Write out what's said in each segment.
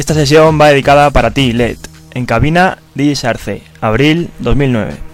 Esta sesión va dedicada para ti, LED. En cabina, DJ Sarce, abril 2009.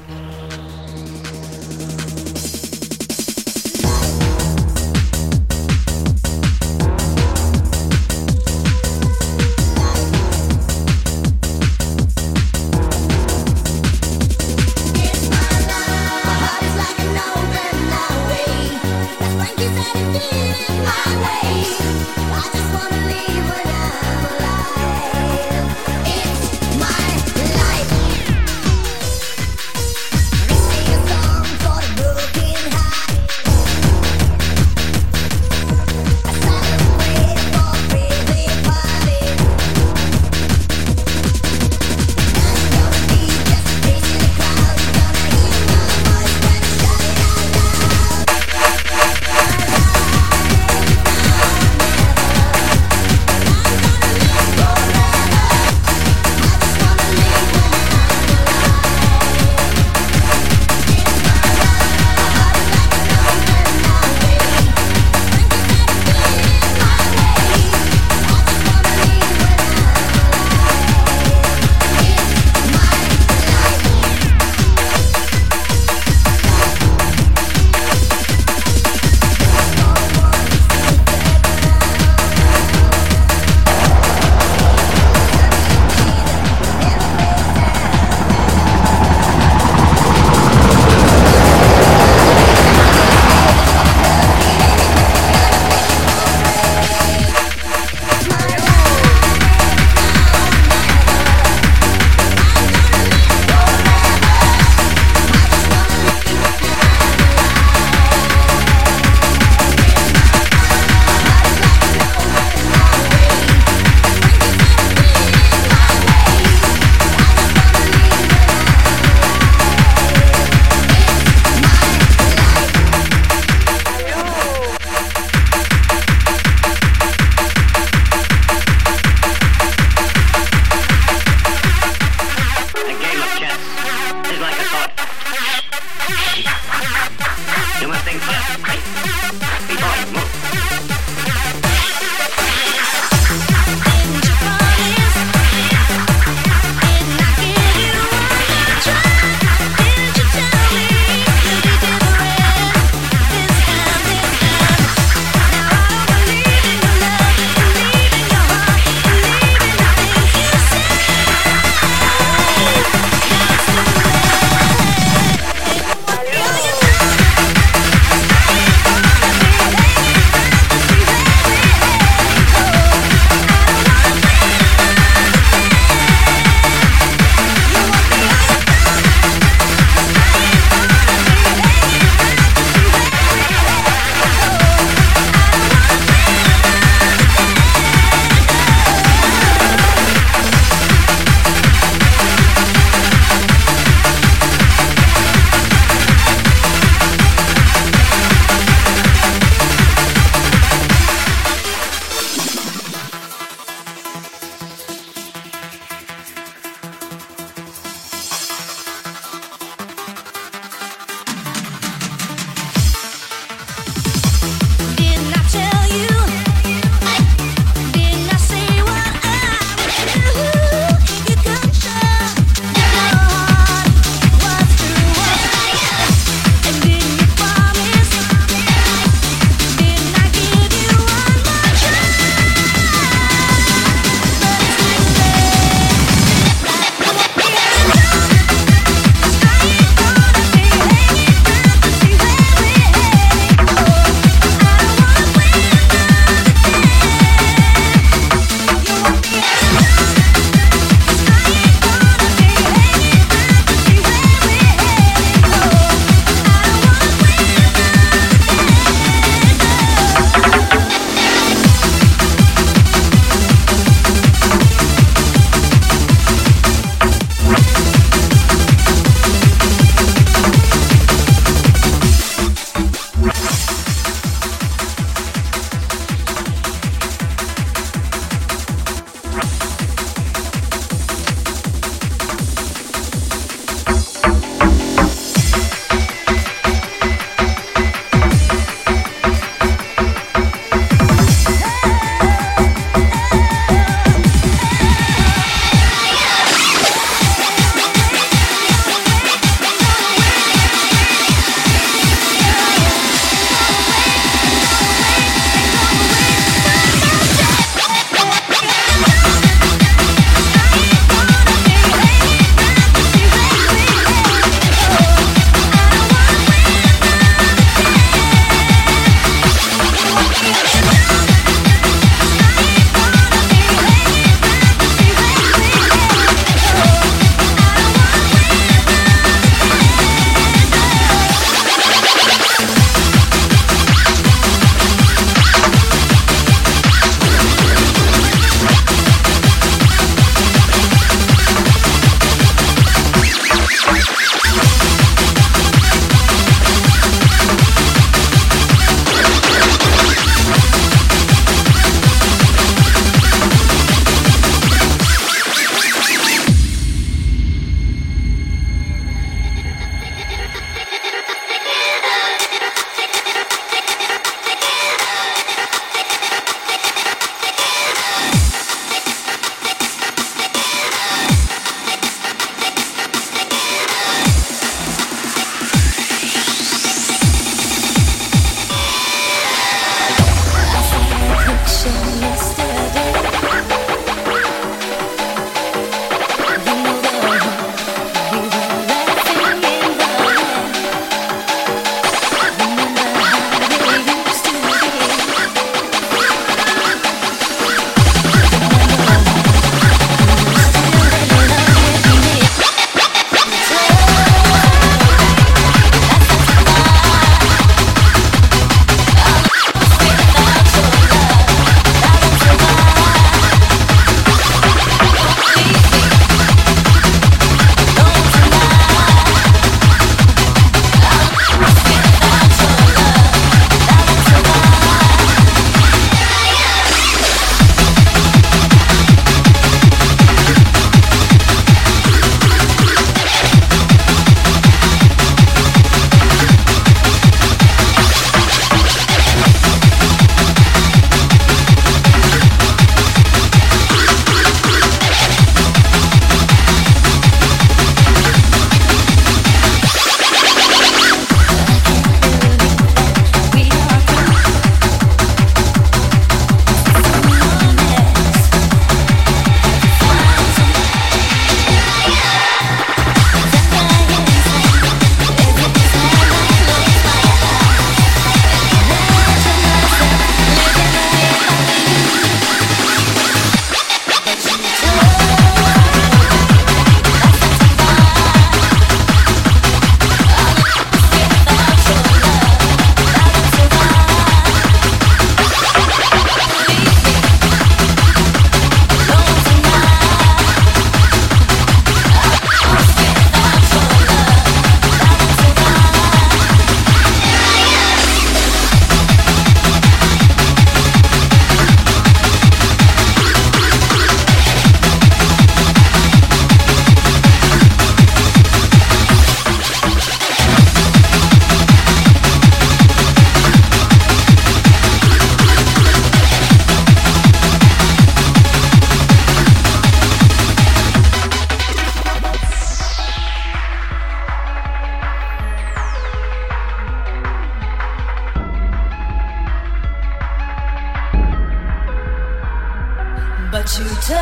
To turn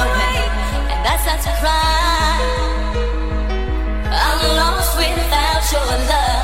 away, and that's a crime. I'm lost without your love.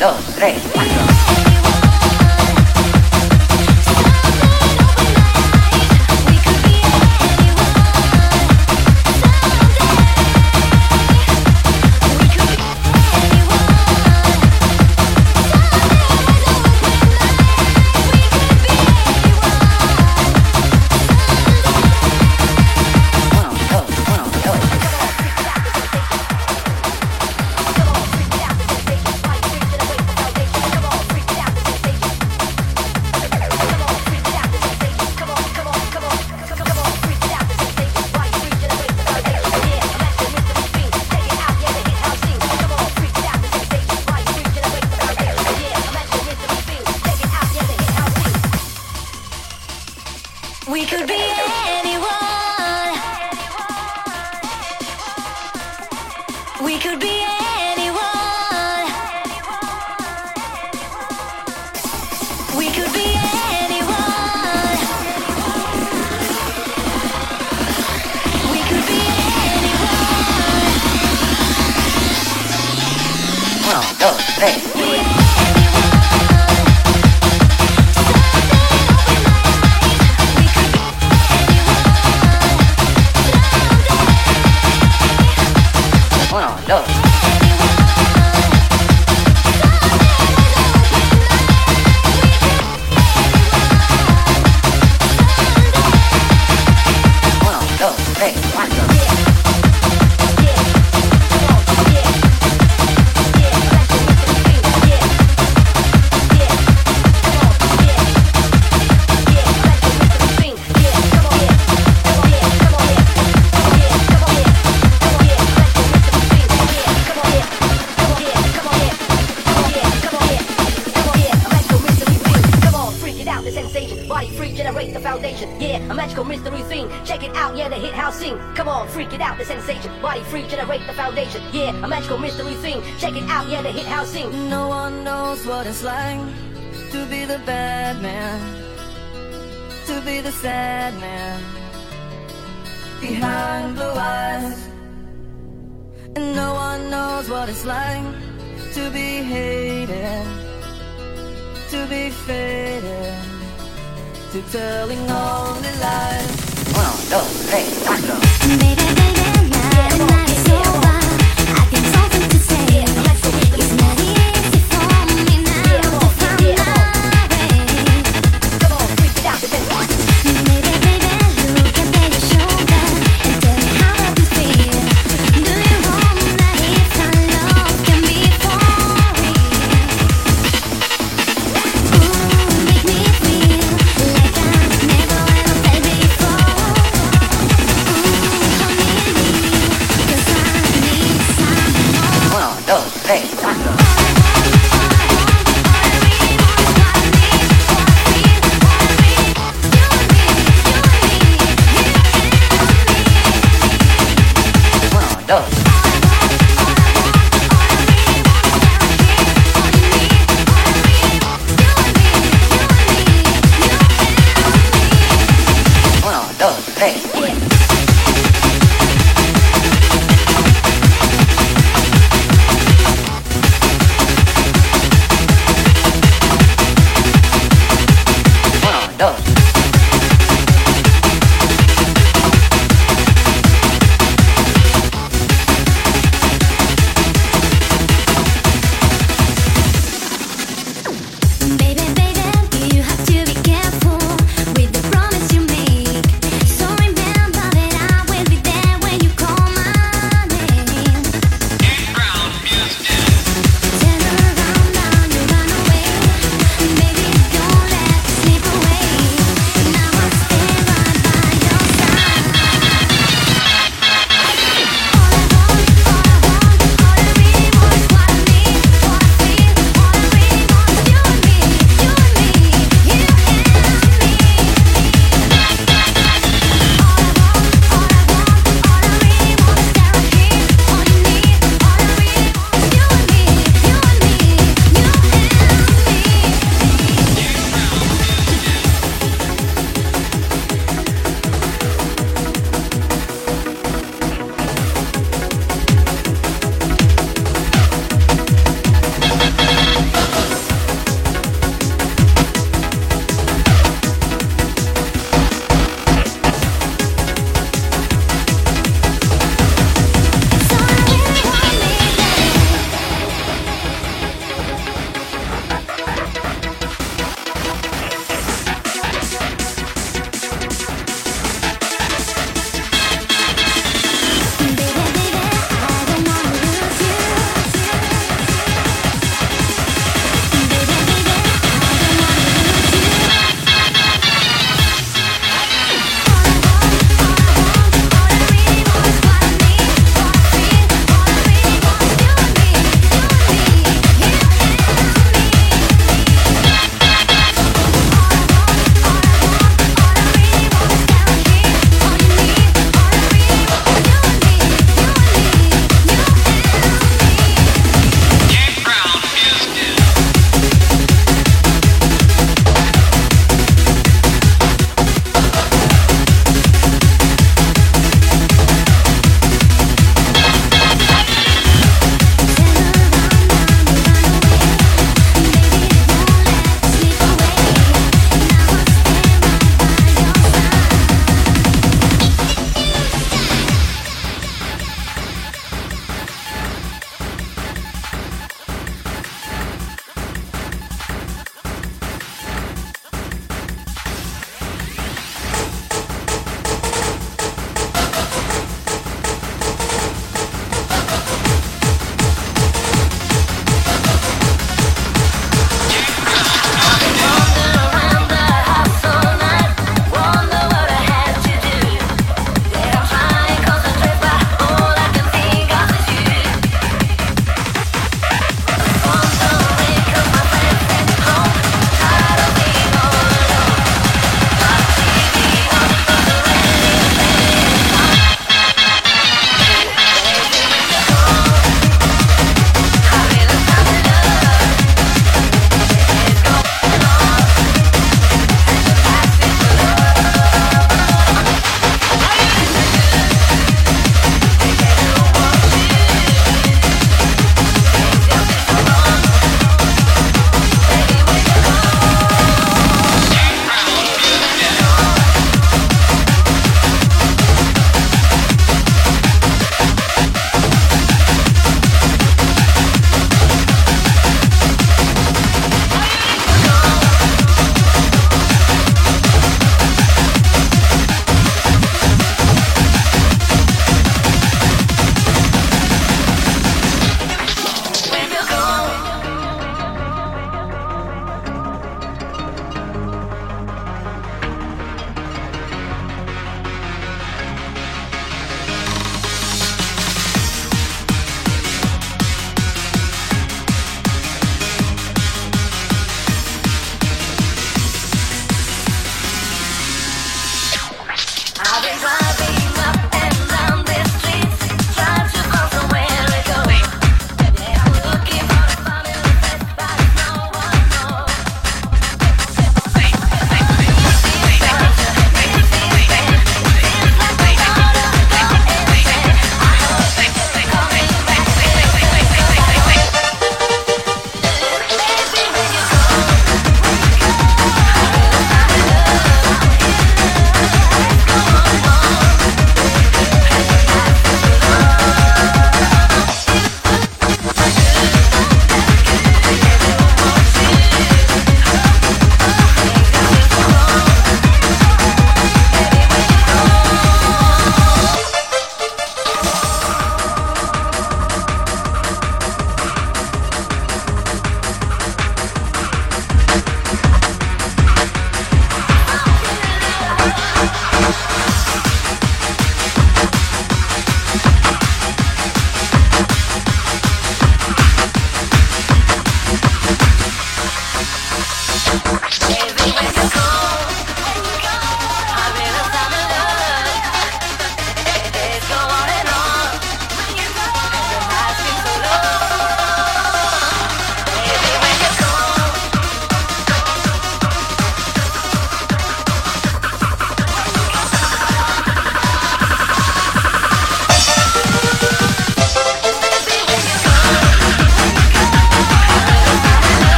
dos, tres, cuatro. Come on, freak it out, the sensation. Body free, generate the foundation. Yeah, a magical mystery thing. Check it out, yeah, the hit house thing. No one knows what it's like to be the bad man, to be the sad man. Behind blue eyes. And no one knows what it's like to be hated, to be faded, to telling only lies. One, two, three, dos baby.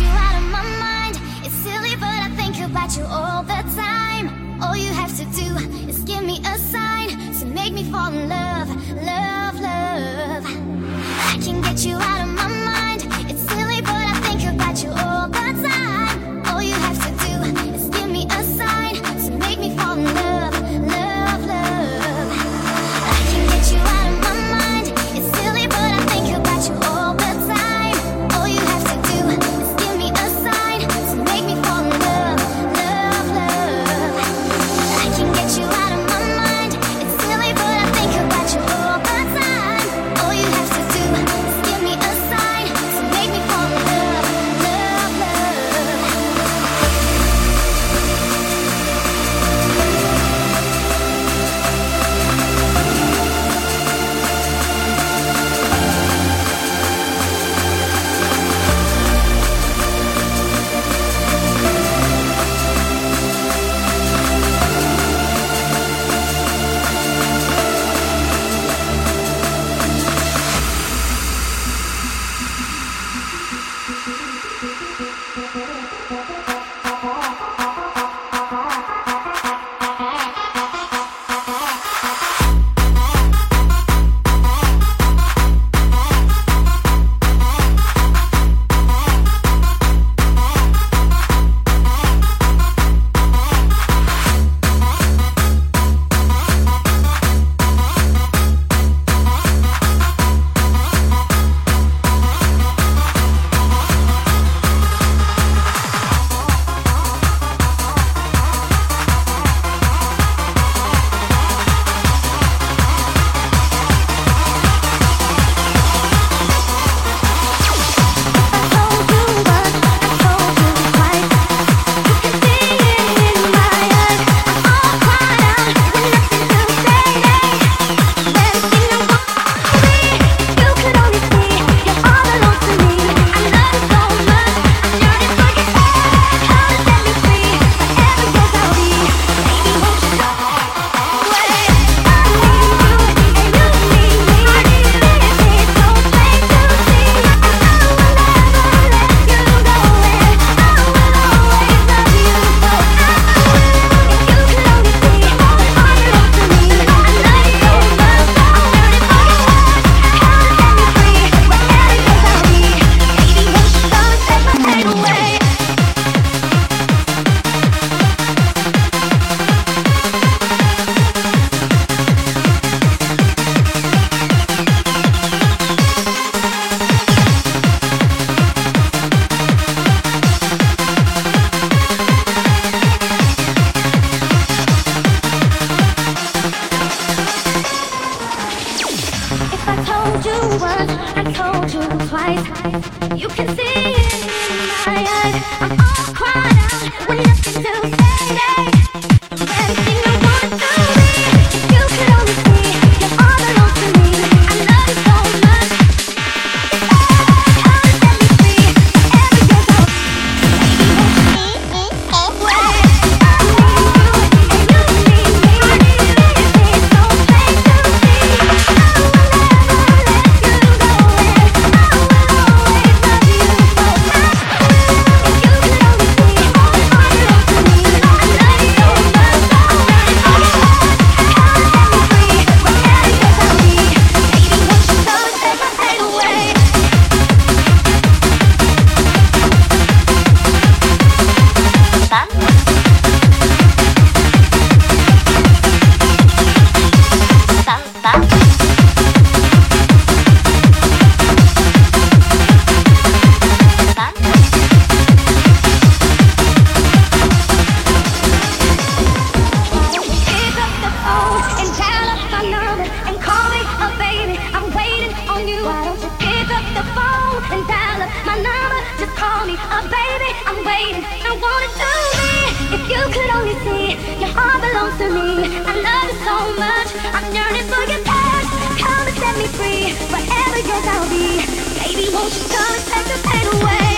you out of my mind. It's silly, but I think about you all the time. All you have to do is give me a sign to make me fall in love, love, love. I can get you out of my waiting. I wanna do me. If you could only see, your heart belongs to me. I love you so much. I'm yearning for your touch. Come and set me free. Wherever yours I'll be. Baby, won't you come and take the pain away?